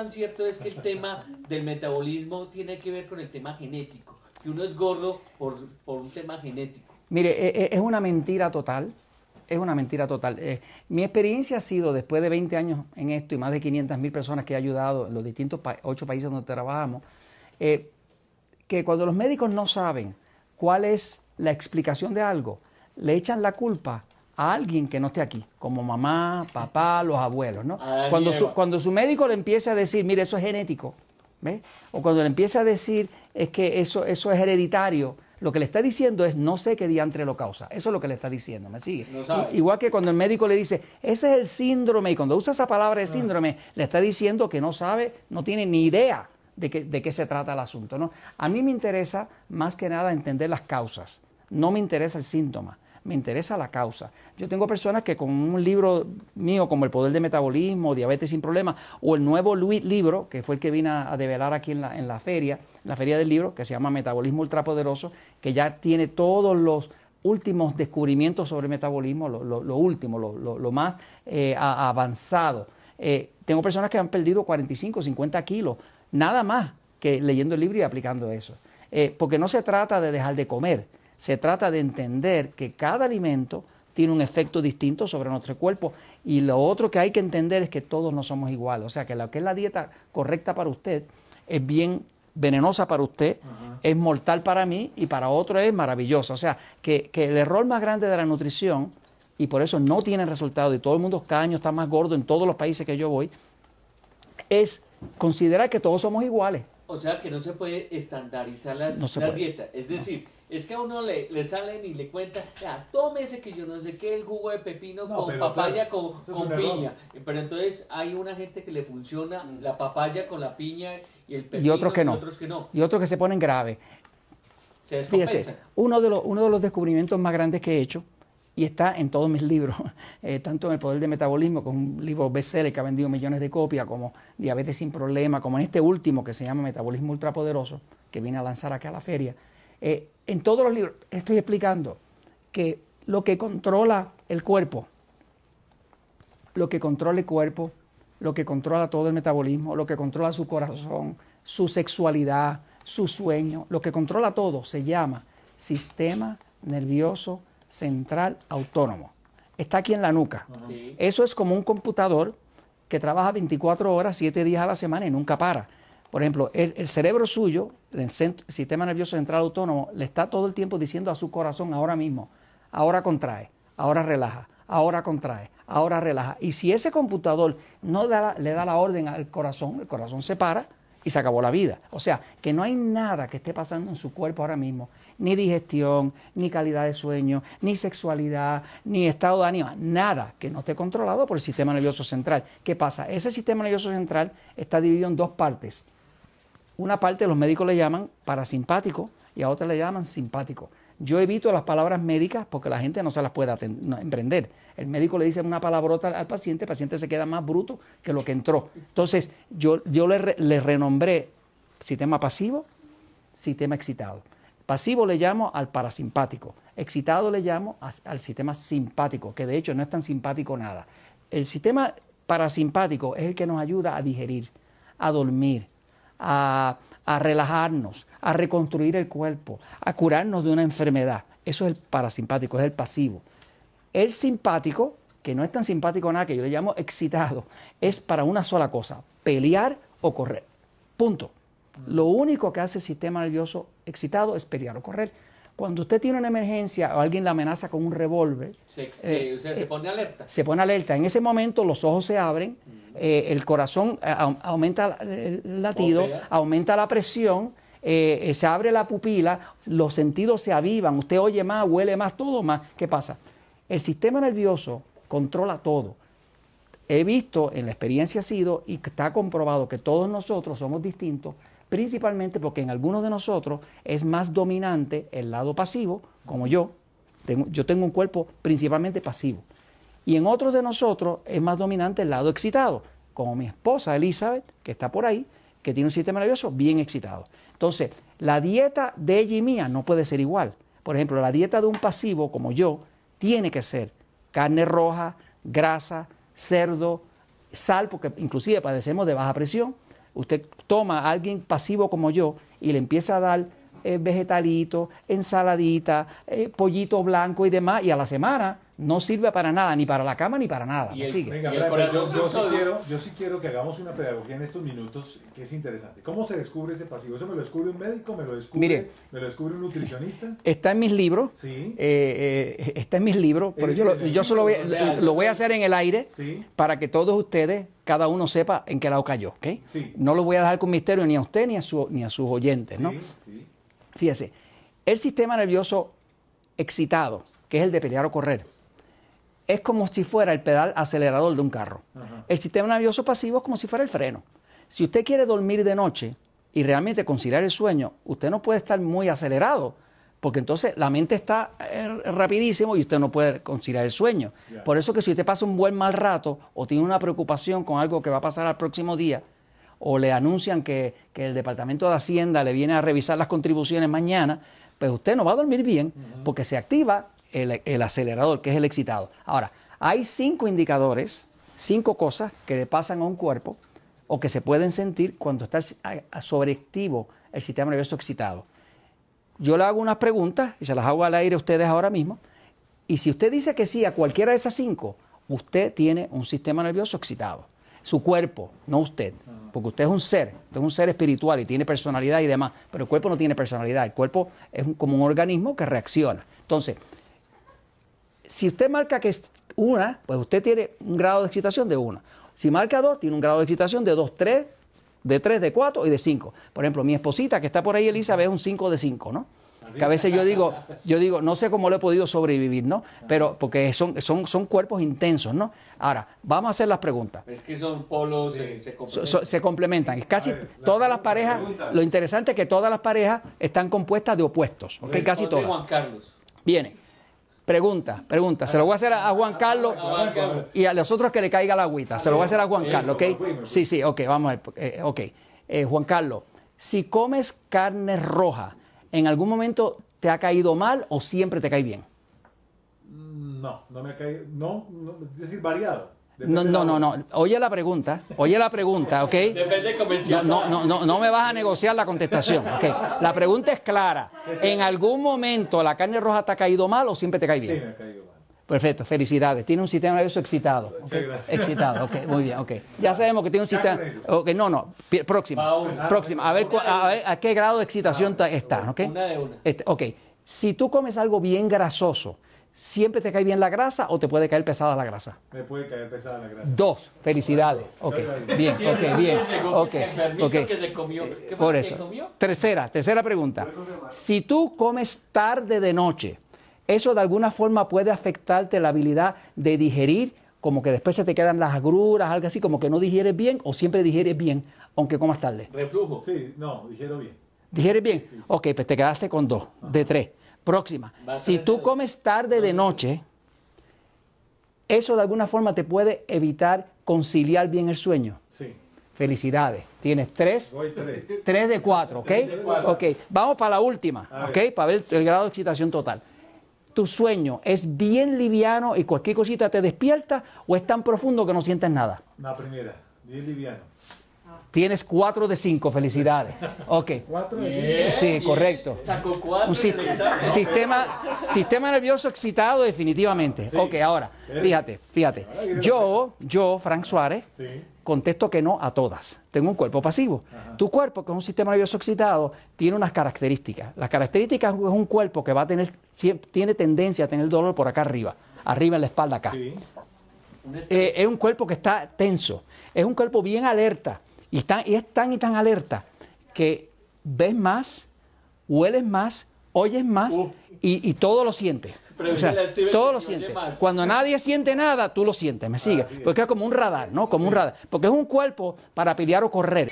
Tan cierto es que el tema del metabolismo tiene que ver con el tema genético, que uno es gordo por, por un tema genético. Mire, e- e- es una mentira total. Es una mentira total. Eh, mi experiencia ha sido, después de 20 años en esto y más de 500 mil personas que he ayudado en los distintos ocho países donde trabajamos, eh, que cuando los médicos no saben cuál es la explicación de algo, le echan la culpa a alguien que no esté aquí, como mamá, papá, los abuelos, ¿no? Cuando su, cuando su médico le empieza a decir, mire, eso es genético, ¿ve? O cuando le empieza a decir es que eso, eso es hereditario, lo que le está diciendo es no sé qué diantre lo causa. Eso es lo que le está diciendo, ¿me sigue? No Igual que cuando el médico le dice, ese es el síndrome, y cuando usa esa palabra de síndrome, le está diciendo que no sabe, no tiene ni idea de, qué- de qué se trata el asunto. ¿no? A mí me interesa más que nada entender las causas. No me interesa el síntoma, me interesa la causa. Yo tengo personas que con un libro mío como El Poder del Metabolismo, Diabetes sin Problemas, o el nuevo libro, que fue el que vine a, develar aquí en la, en la feria, en la feria del libro, que se llama Metabolismo Ultrapoderoso, que ya tiene todos los últimos descubrimientos sobre metabolismo, lo, último, lo, más eh, avanzado. Eh, tengo personas que han perdido 45, 50 kilos, nada más que leyendo el libro y aplicando eso. Eh, porque no se trata de dejar de comer, se trata de entender que cada alimento tiene un efecto distinto sobre nuestro cuerpo y lo otro que hay que entender es que todos no somos iguales. O sea, que lo que es la dieta correcta para usted es bien venenosa para usted, es mortal para mí y para otro es maravillosa. O sea, que, que el error más grande de la nutrición, y por eso no tiene resultado, y todo el mundo cada año está más gordo en todos los países que yo voy, es considerar que todos somos iguales. O sea que no se puede estandarizar las, No se las puede. dietas. Es decir, es que a uno le, le salen y le cuentan, "Vea, tómese que yo no sé qué, el jugo de pepino No, con papaya claro, con, piña. Pero entonces hay una gente que le funciona la papaya con la piña y el pepino Y otros que no. otros que no. Y otros que se ponen graves. Se Fíjese, uno de, los, uno de los descubrimientos más grandes que he hecho, y está en todos mis libros, eh, tanto en El Poder del Metabolismo, que es un libro bestseller que ha vendido millones de copias, como Diabetes sin Problema, como en este último que se llama Metabolismo Ultrapoderoso, que vine a lanzar acá a la feria. Eh, en todos los libros estoy explicando que lo que controla el cuerpo, lo que controla el cuerpo, lo que controla todo el metabolismo, lo que controla su corazón, su sexualidad, su sueño, lo que controla todo se llama sistema nervioso central autónomo. Está aquí en la nuca. Sí. Eso es como un computador que trabaja 24 horas, 7 días a la semana y nunca para. Por ejemplo, el, cerebro suyo, el sistema nervioso central autónomo, le está todo el tiempo diciendo a su corazón ahora mismo, ahora contrae, ahora relaja, ahora contrae, ahora relaja. Y si ese computador no le da la orden al corazón, el corazón se para y se acabó la vida. O sea, que no hay nada que esté pasando en su cuerpo ahora mismo, ni digestión, ni calidad de sueño, ni sexualidad, ni estado de ánimo, nada que no esté controlado por el sistema nervioso central. ¿Qué pasa? Ese sistema nervioso central está dividido en dos partes. Una parte los médicos le llaman parasimpático y a otra le llaman simpático. Yo evito las palabras médicas porque la gente no se las puede emprender. El médico le dice una palabrota al, paciente, el paciente se queda más bruto que lo que entró. Entonces, yo, yo le, re- le renombré sistema pasivo, sistema excitado. Pasivo le llamo al parasimpático, excitado le llamo al sistema simpático, que de hecho no es tan simpático nada. El sistema parasimpático es el que nos ayuda a digerir, a dormir, a, relajarnos, a reconstruir el cuerpo, a curarnos de una enfermedad. Eso es el parasimpático, es el pasivo. El simpático, que no es tan simpático nada, que yo le llamo excitado, es para una sola cosa, pelear o correr. Punto. Lo único que hace el sistema nervioso excitado es pelear o correr. Cuando usted tiene una emergencia o alguien la amenaza con un revólver, Se, Eh, eh, o sea, se eh, pone alerta. se pone alerta. En ese momento los ojos se abren, el corazón au- aumenta el latido, aumenta la presión, eh, eh, se abre la pupila, los sentidos se avivan, usted oye más, huele más, todo más. ¿Qué pasa? El sistema nervioso controla todo. He visto, en la experiencia ha sido, y está comprobado que todos nosotros somos distintos, principalmente porque en algunos de nosotros es más dominante el lado pasivo, como yo. Tengo- yo tengo un cuerpo principalmente pasivo. Y en otros de nosotros es más dominante el lado excitado, como mi esposa Elizabeth, que está por ahí, que tiene un sistema nervioso bien excitado. Entonces, la dieta de ella y mía no puede ser igual. Por ejemplo, la dieta de un pasivo como yo tiene que ser carne roja, grasa, cerdo, sal, porque inclusive padecemos de baja presión. Usted toma a alguien pasivo como yo y le empieza a dar eh, vegetalito, ensaladita, eh, pollito blanco y demás, y a la semana no sirve para nada, ni para la cama ni para nada. Y ¿Me el- sigue? Venga, Y el Brian, pero yo, sí solo. quiero, yo sí quiero que hagamos una pedagogía en estos minutos que es interesante. ¿Cómo se descubre ese pasivo? ¿Eso me lo descubre un médico? ¿Me lo descubre, Mire. ¿me lo descubre un nutricionista? Está en mis libros. Sí. eh, eh, está en mis libros, pero yo, lo, yo solo voy, libro, o sea, lo voy a hacer en el aire Sí. para que todos ustedes, cada uno sepa en qué lado cayó. ¿ok? Sí. No lo voy a dejar con misterio ni a usted ni a, su- ni a sus oyentes. ¿no? Sí, sí. Fíjese, el sistema nervioso excitado, que es el de pelear o correr, es como si fuera el pedal acelerador de un carro. Ajá. El sistema nervioso pasivo es como si fuera el freno. Si usted quiere dormir de noche y realmente conciliar el sueño, usted no puede estar muy acelerado, porque entonces la mente está eh, rapidísimo y usted no puede conciliar el sueño. Por eso que si usted pasa un buen mal rato o tiene una preocupación con algo que va a pasar al próximo día, o le anuncian que, que el Departamento de Hacienda le viene a revisar las contribuciones mañana, pues usted no va a dormir bien porque se activa el, el acelerador, que es el excitado. Ahora, hay cinco indicadores, cinco cosas que le pasan a un cuerpo o que se pueden sentir cuando está sobreactivo el sistema nervioso excitado. Yo le hago unas preguntas y se las hago al aire a ustedes ahora mismo. Y si usted dice que sí a cualquiera de esas cinco, usted tiene un sistema nervioso excitado. Su cuerpo, no usted. Porque usted es un ser, usted es un ser espiritual y tiene personalidad y demás. Pero el cuerpo no tiene personalidad. El cuerpo es como un organismo que reacciona. Entonces, si usted marca que es una, pues usted tiene un grado de excitación de una. Si marca dos, tiene un grado de excitación de dos, tres, de tres, de cuatro y de cinco. Por ejemplo, mi esposita que está por ahí, Elizabeth, es un cinco de cinco, ¿no? Que a veces yo digo, yo digo, no sé cómo lo he podido sobrevivir, ¿no? Pero porque son, son, son cuerpos intensos, ¿no? Ahora, vamos a hacer las preguntas. Es que son polos, eh, se complementan. so- se complementan. Casi A ver, la todas las parejas, pregunta. lo interesante es que todas las parejas están compuestas de opuestos, ¿ok? Casi todas. Juan Carlos. Viene. Pregunta, pregunta. Se lo voy a hacer a, a Juan Carlos y a los otros que le caiga la agüita. Se lo voy a hacer a Juan Carlos, ¿ok? Sí, sí, ok, vamos a ver. eh, ok. Eh, Juan Carlos, si comes carne roja, ¿en algún momento te ha caído mal o siempre te cae bien? No, no me ha caído. No, no, es decir, variado. No, no, no, no. Oye la pregunta, oye la pregunta, ¿ok? Depende No, comercial. no, no, no, no me vas a negociar la contestación. ok. La pregunta es clara. ¿En algún momento la carne roja te ha caído mal o siempre te cae Sí, bien? me ha caído mal. Perfecto, felicidades. Tiene un sistema nervioso excitado. ok. Muchas gracias. Excitado, ok, muy bien, ok. Ya sabemos que tiene un sistema. con eso. Ok, no, no, próxima. Próxima, a ver, a ver a qué grado de excitación ta- está, ok. Una de una. Este, ok, si tú comes algo bien grasoso, ¿siempre te cae bien la grasa o te puede caer pesada la grasa? Me puede caer pesada la grasa. Dos, felicidades. Ok, bien, ok, bien. Llegó Ok, que se enfermito, ok. que se comió. ¿Qué fue Por eso. comió? Tercera, tercera pregunta. Si tú comes tarde de noche, ¿eso de alguna forma puede afectarte la habilidad de digerir? Como que después se te quedan las agruras, algo así, como que no digieres bien o siempre digieres bien, aunque comas tarde. Reflujo. Sí, no, dijeron bien. ¿Digieres bien? Ok, pues te quedaste con dos, de tres. Próxima. Si tres tú de- comes tarde de noche, ¿eso de alguna forma te puede evitar conciliar bien el sueño? Sí. Felicidades. Tienes tres. Voy tres. 3 de 4, ¿ok? cuatro. Ok, vamos para la última, ¿ok? Para ver el grado de excitación total. ¿Tu sueño es bien liviano y cualquier cosita te despierta o es tan profundo que no sientes nada? La primera, bien liviano. Tienes 4 de 5, felicidades. Ok, Cuatro de Bien, Sí, correcto. Sacó cuatro un si- sistema, sistema nervioso excitado definitivamente. Sí. Ok, ahora, fíjate, fíjate. Yo, yo, Frank Suárez, Sí. contesto que no a todas. Tengo un cuerpo pasivo. Tu cuerpo, que es un sistema nervioso excitado, tiene unas características. Las características es un cuerpo que va a tener, tiene tendencia a tener dolor por acá arriba, arriba en la espalda acá. Sí. Eh, es un cuerpo que está tenso, es un cuerpo bien alerta y, y es tan y tan alerta que ves más, hueles más, oyes más Uh. y, y todo lo sientes. O sea, todo lo sientes. Cuando nadie siente nada, tú lo sientes, ¿me sigue? Porque es como un radar, ¿no? Como un radar. Porque es un cuerpo para pelear o correr.